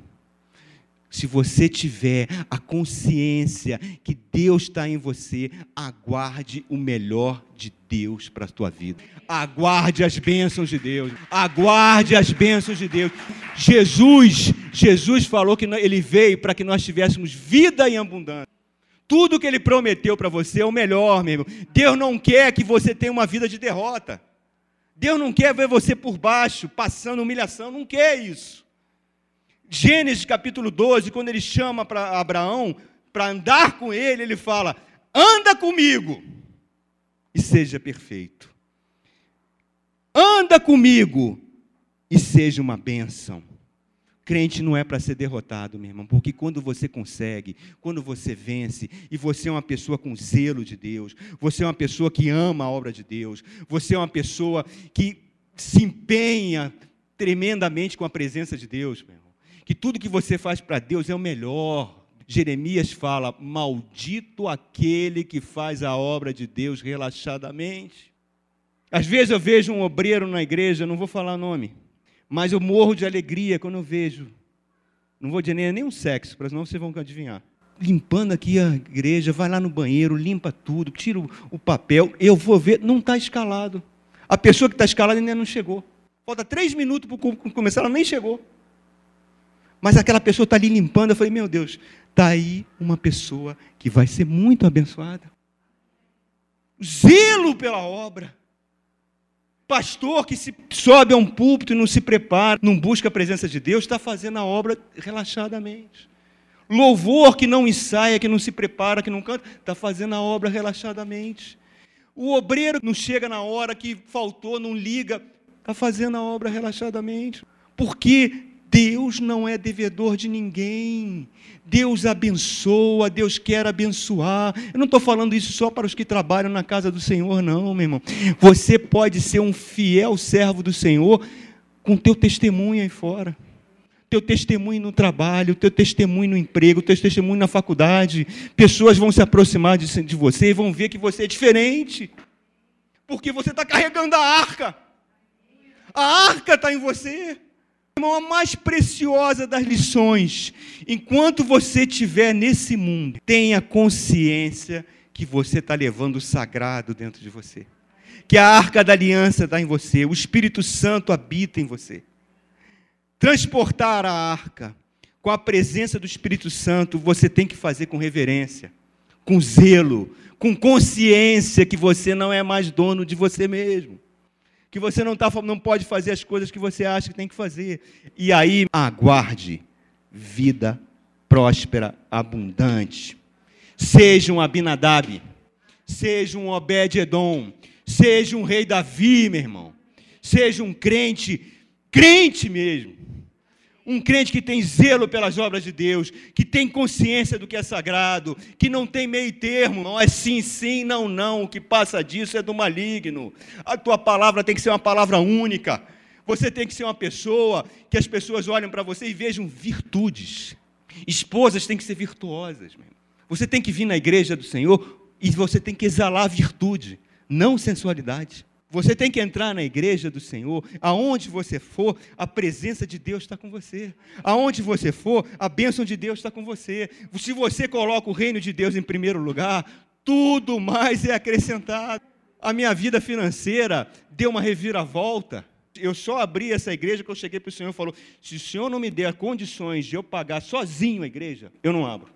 se você tiver a consciência que Deus está em você, aguarde o melhor de Deus para a tua vida. Aguarde as bênçãos de Deus. Aguarde as bênçãos de Deus. Jesus, Jesus falou que ele veio para que nós tivéssemos vida em abundância. Tudo que ele prometeu para você é o melhor, meu irmão. Deus não quer que você tenha uma vida de derrota. Deus não quer ver você por baixo, passando humilhação, não quer isso. Gênesis capítulo 12, quando ele chama para Abraão para andar com ele, ele fala: anda comigo e seja perfeito. Anda comigo e seja uma bênção. Crente não é para ser derrotado, meu irmão, porque quando você consegue, quando você vence, e você é uma pessoa com zelo de Deus, você é uma pessoa que ama a obra de Deus, você é uma pessoa que se empenha tremendamente com a presença de Deus, meu irmão que tudo que você faz para Deus é o melhor. Jeremias fala: Maldito aquele que faz a obra de Deus relaxadamente. Às vezes eu vejo um obreiro na igreja, não vou falar nome, mas eu morro de alegria quando eu vejo. Não vou dizer nem, um sexo, para senão vocês vão adivinhar. Limpando aqui a igreja, vai lá no banheiro, limpa tudo, tira o papel. Eu vou ver, não está escalado. A pessoa que está escalada ainda não chegou. Falta três minutos para começar, ela nem chegou. Mas aquela pessoa está ali limpando. Eu falei, meu Deus, está aí uma pessoa que vai ser muito abençoada. Zelo pela obra. Pastor que se sobe a um púlpito e não se prepara, não busca a presença de Deus, está fazendo a obra relaxadamente. Louvor que não ensaia, que não se prepara, que não canta, está fazendo a obra relaxadamente. O obreiro não chega na hora que faltou, não liga, está fazendo a obra relaxadamente. Porque Deus não é devedor de ninguém. Deus abençoa, Deus quer abençoar. Eu não estou falando isso só para os que trabalham na casa do Senhor, não, meu irmão. Você pode ser um fiel servo do Senhor com teu testemunho aí fora. Teu testemunho no trabalho, teu testemunho no emprego, teu testemunho na faculdade. Pessoas vão se aproximar de, de você e vão ver que você é diferente. Porque você está carregando a arca. A arca está em você. Irmão, a mais preciosa das lições, enquanto você estiver nesse mundo, tenha consciência que você está levando o sagrado dentro de você, que a arca da aliança está em você, o Espírito Santo habita em você. Transportar a arca com a presença do Espírito Santo, você tem que fazer com reverência, com zelo, com consciência que você não é mais dono de você mesmo. Que você não, tá, não pode fazer as coisas que você acha que tem que fazer. E aí, aguarde vida próspera, abundante. Seja um Abinadab, seja um Obed-Edom, seja um rei Davi, meu irmão. Seja um crente, crente mesmo um crente que tem zelo pelas obras de Deus, que tem consciência do que é sagrado, que não tem meio termo, não é sim, sim, não, não. O que passa disso é do maligno. A tua palavra tem que ser uma palavra única. Você tem que ser uma pessoa que as pessoas olhem para você e vejam virtudes. Esposas têm que ser virtuosas. Você tem que vir na igreja do Senhor e você tem que exalar virtude, não sensualidade. Você tem que entrar na igreja do Senhor, aonde você for, a presença de Deus está com você. Aonde você for, a bênção de Deus está com você. Se você coloca o reino de Deus em primeiro lugar, tudo mais é acrescentado. A minha vida financeira deu uma reviravolta. Eu só abri essa igreja que eu cheguei para o Senhor e falou: se o Senhor não me der condições de eu pagar sozinho a igreja, eu não abro.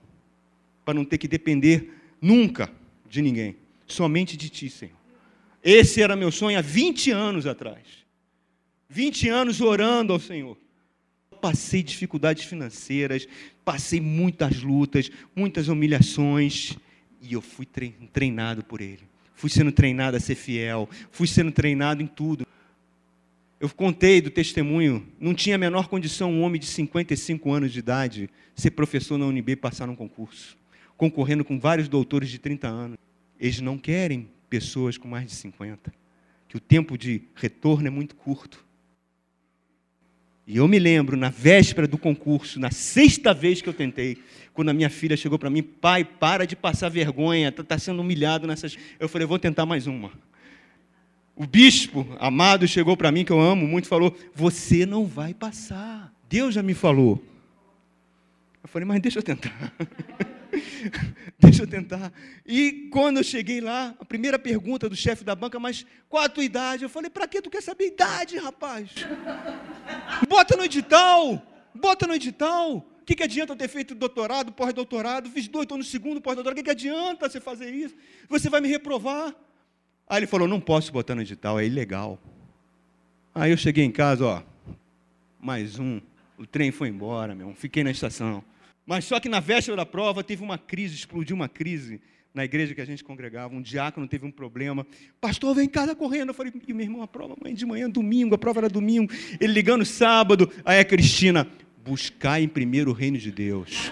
Para não ter que depender nunca de ninguém, somente de Ti, Senhor. Esse era meu sonho há 20 anos atrás. 20 anos orando ao Senhor. Passei dificuldades financeiras, passei muitas lutas, muitas humilhações, e eu fui treinado por Ele. Fui sendo treinado a ser fiel, fui sendo treinado em tudo. Eu contei do testemunho, não tinha a menor condição um homem de 55 anos de idade ser professor na UNB e passar num concurso, concorrendo com vários doutores de 30 anos. Eles não querem pessoas com mais de 50, que o tempo de retorno é muito curto. E eu me lembro, na véspera do concurso, na sexta vez que eu tentei, quando a minha filha chegou para mim, pai, para de passar vergonha, está tá sendo humilhado nessas. Eu falei, vou tentar mais uma. O bispo amado chegou para mim, que eu amo muito, falou: Você não vai passar. Deus já me falou. Eu falei, mas deixa eu tentar. Deixa eu tentar. E quando eu cheguei lá, a primeira pergunta do chefe da banca, mas qual a tua idade? Eu falei, para que tu quer saber idade, rapaz? Bota no edital, bota no edital. O que, que adianta eu ter feito doutorado, pós-doutorado, fiz dois, estou no segundo pós-doutorado, o que, que adianta você fazer isso? Você vai me reprovar. Aí ele falou, não posso botar no edital, é ilegal. Aí eu cheguei em casa, ó, mais um, o trem foi embora, meu, fiquei na estação. Mas só que na véspera da prova teve uma crise, explodiu uma crise na igreja que a gente congregava. Um diácono teve um problema. Pastor, vem em casa correndo. Eu falei, meu irmão, a prova amanhã de manhã, domingo, a prova era domingo. Ele ligando sábado. Aí a Cristina, buscar em primeiro o reino de Deus.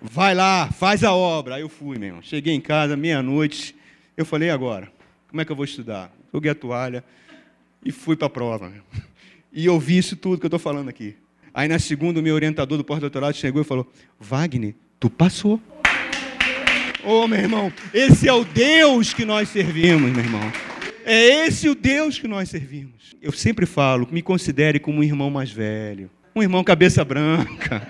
Vai lá, faz a obra. Aí eu fui, meu irmão. Cheguei em casa, meia-noite. Eu falei, agora, como é que eu vou estudar? Joguei a toalha e fui para a prova. E ouvi isso tudo que eu estou falando aqui. Aí na segunda, o meu orientador do pós-doutorado chegou e falou: Wagner, tu passou. Ô oh, meu irmão, esse é o Deus que nós servimos, meu irmão. É esse o Deus que nós servimos. Eu sempre falo, me considere como um irmão mais velho, um irmão cabeça branca,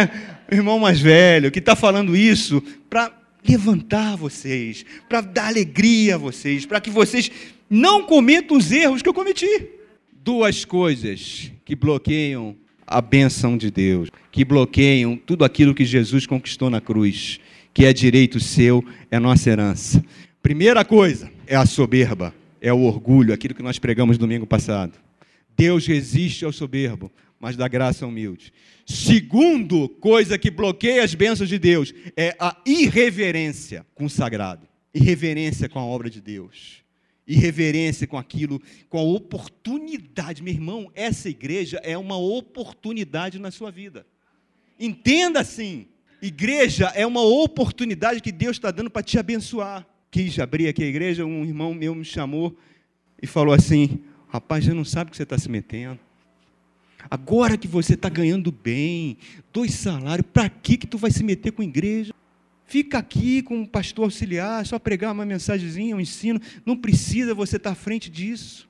um irmão mais velho, que está falando isso para levantar vocês, para dar alegria a vocês, para que vocês não cometam os erros que eu cometi. Duas coisas que bloqueiam a benção de Deus, que bloqueiam tudo aquilo que Jesus conquistou na cruz, que é direito seu, é nossa herança. Primeira coisa é a soberba, é o orgulho, aquilo que nós pregamos domingo passado. Deus resiste ao soberbo, mas dá graça ao humilde. Segundo coisa que bloqueia as bênçãos de Deus é a irreverência com o sagrado, irreverência com a obra de Deus e reverência com aquilo, com a oportunidade. Meu irmão, essa igreja é uma oportunidade na sua vida. Entenda assim: igreja é uma oportunidade que Deus está dando para te abençoar. Quis abrir aqui a igreja, um irmão meu me chamou e falou assim: Rapaz, você não sabe o que você está se metendo. Agora que você está ganhando bem, dois salários, para que, que tu vai se meter com igreja? Fica aqui com o pastor auxiliar, só pregar uma mensagenzinha, um ensino. Não precisa você estar à frente disso.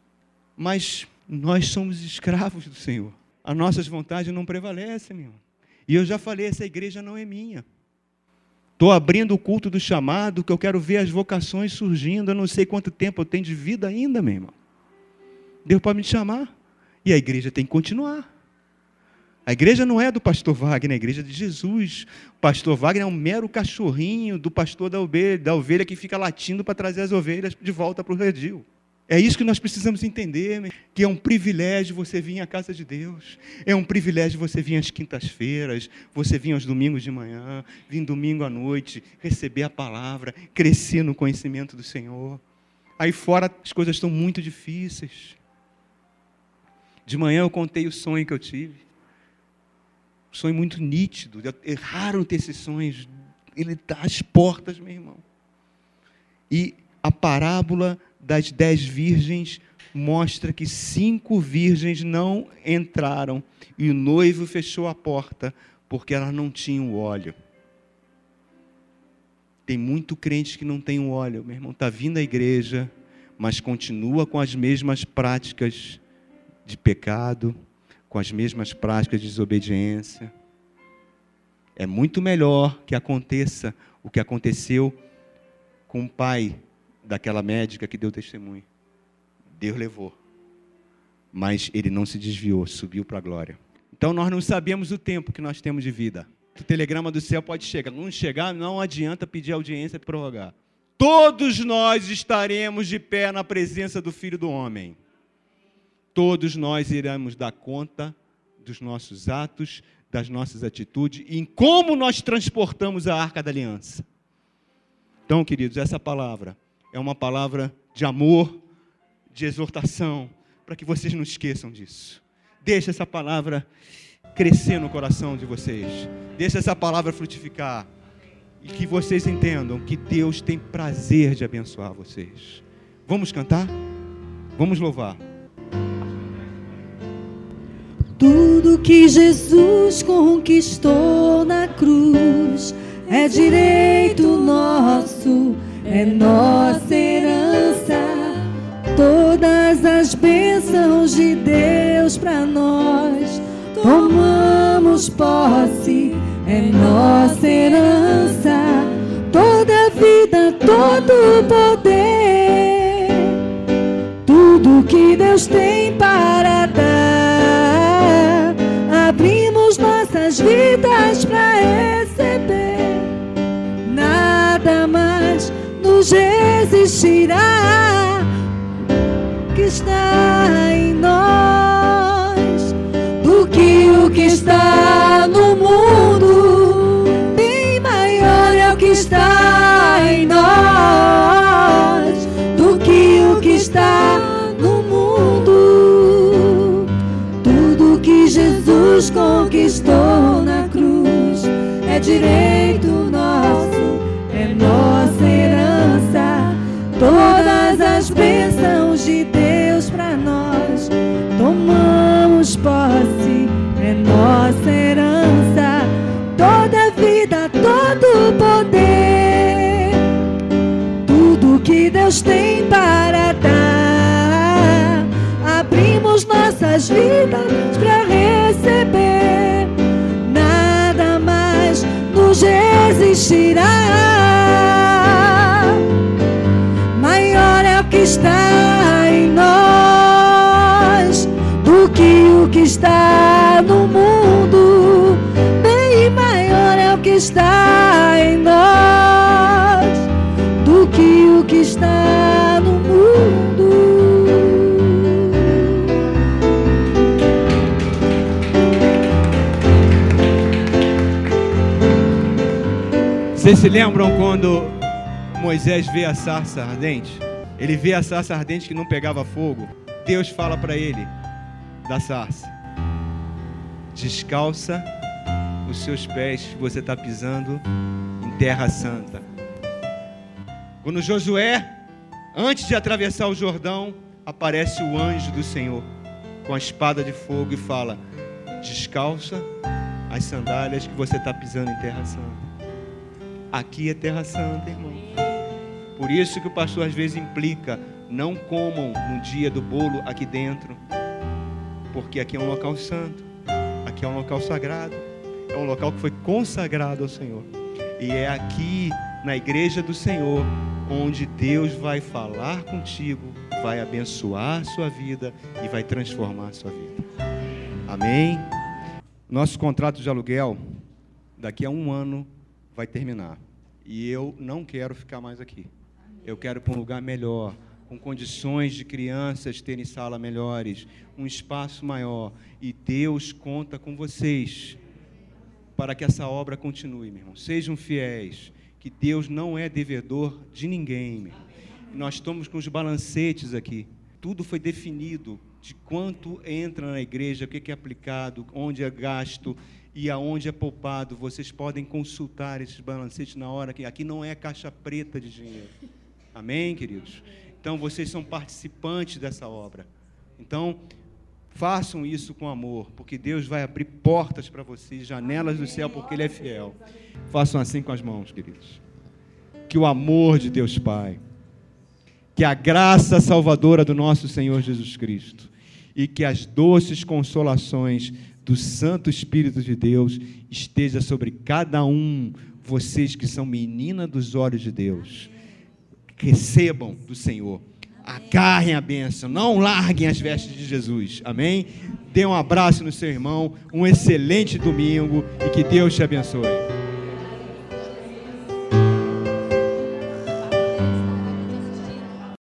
Mas nós somos escravos do Senhor. As nossas vontades não prevalecem, meu. E eu já falei, essa igreja não é minha. Estou abrindo o culto do chamado, que eu quero ver as vocações surgindo. Eu não sei quanto tempo eu tenho de vida ainda, meu irmão. Deus pode me chamar. E a igreja tem que continuar. A igreja não é do pastor Wagner, a igreja é de Jesus. O pastor Wagner é um mero cachorrinho do pastor da ovelha, da ovelha que fica latindo para trazer as ovelhas de volta para o redil. É isso que nós precisamos entender, que é um privilégio você vir à casa de Deus. É um privilégio você vir às quintas-feiras, você vir aos domingos de manhã, vir domingo à noite, receber a palavra, crescer no conhecimento do Senhor. Aí fora as coisas estão muito difíceis. De manhã eu contei o sonho que eu tive. Sonho muito nítido. Raro ter esses sonhos. Ele está às portas, meu irmão. E a parábola das dez virgens mostra que cinco virgens não entraram e o noivo fechou a porta porque elas não tinham óleo. Tem muito crente que não tem o óleo, meu irmão, está vindo à igreja, mas continua com as mesmas práticas de pecado, com as mesmas práticas de desobediência. É muito melhor que aconteça o que aconteceu com o pai daquela médica que deu testemunho. Deus levou. Mas ele não se desviou, subiu para a glória. Então nós não sabemos o tempo que nós temos de vida. O telegrama do céu pode chegar. Não chegar, não adianta pedir audiência e prorrogar. Todos nós estaremos de pé na presença do Filho do Homem. Todos nós iremos dar conta dos nossos atos, das nossas atitudes e em como nós transportamos a arca da aliança. Então, queridos, essa palavra é uma palavra de amor, de exortação, para que vocês não esqueçam disso. Deixa essa palavra crescer no coração de vocês. Deixa essa palavra frutificar. E que vocês entendam que Deus tem prazer de abençoar vocês. Vamos cantar? Vamos louvar. Tudo que Jesus conquistou na cruz é direito nosso é nossa herança. Todas as bênçãos de Deus para nós, tomamos posse, é nossa herança. Toda vida, todo poder, tudo que Deus tem para dar, nossas vidas para receber. Nada mais nos resistirá. Que está em nós direito resistirá. está em nós do que o que está no mundo. Bem maior é o que está em nós do que o que está se lembram quando Moisés vê a sarça ardente? Ele vê a sarça ardente que não pegava fogo. Deus fala para ele da sarça: descalça os seus pés, você está pisando em terra santa. Quando Josué, antes de atravessar o Jordão, aparece o anjo do Senhor com a espada de fogo e fala: descalça as sandálias que você está pisando em terra santa. Aqui é terra santa, irmão. Por isso que o pastor às vezes implica: não comam no dia do bolo aqui dentro, porque aqui é um local santo, aqui é um local sagrado, é um local que foi consagrado ao Senhor. E é aqui, na igreja do Senhor, onde Deus vai falar contigo, vai abençoar a sua vida e vai transformar a sua vida. Amém? Nosso contrato de aluguel, daqui a um ano, vai terminar. E eu não quero ficar mais aqui. Eu quero para um lugar melhor, com condições de crianças terem sala melhores, um espaço maior. E Deus conta com vocês para que essa obra continue, meu irmão. Sejam fiéis, que Deus não é devedor de ninguém, meu irmão. Nós estamos com os balancetes aqui. Tudo foi definido de quanto entra na igreja, o que é aplicado, onde é gasto e aonde é poupado. Vocês podem consultar esses balancetes na hora que aqui não é caixa preta de dinheiro. Amém, queridos? Então vocês são participantes dessa obra. Então, façam isso com amor, porque Deus vai abrir portas para vocês, janelas do céu, porque Ele é fiel. Façam assim com as mãos, queridos. Que o amor de Deus Pai, que a graça salvadora do nosso Senhor Jesus Cristo e que as doces consolações do Santo Espírito de Deus esteja sobre cada um, vocês que são menina dos olhos de Deus. Recebam do Senhor. Agarrem a bênção, não larguem as vestes de Jesus. Amém? Dê um abraço no seu irmão, um excelente domingo e que Deus te abençoe.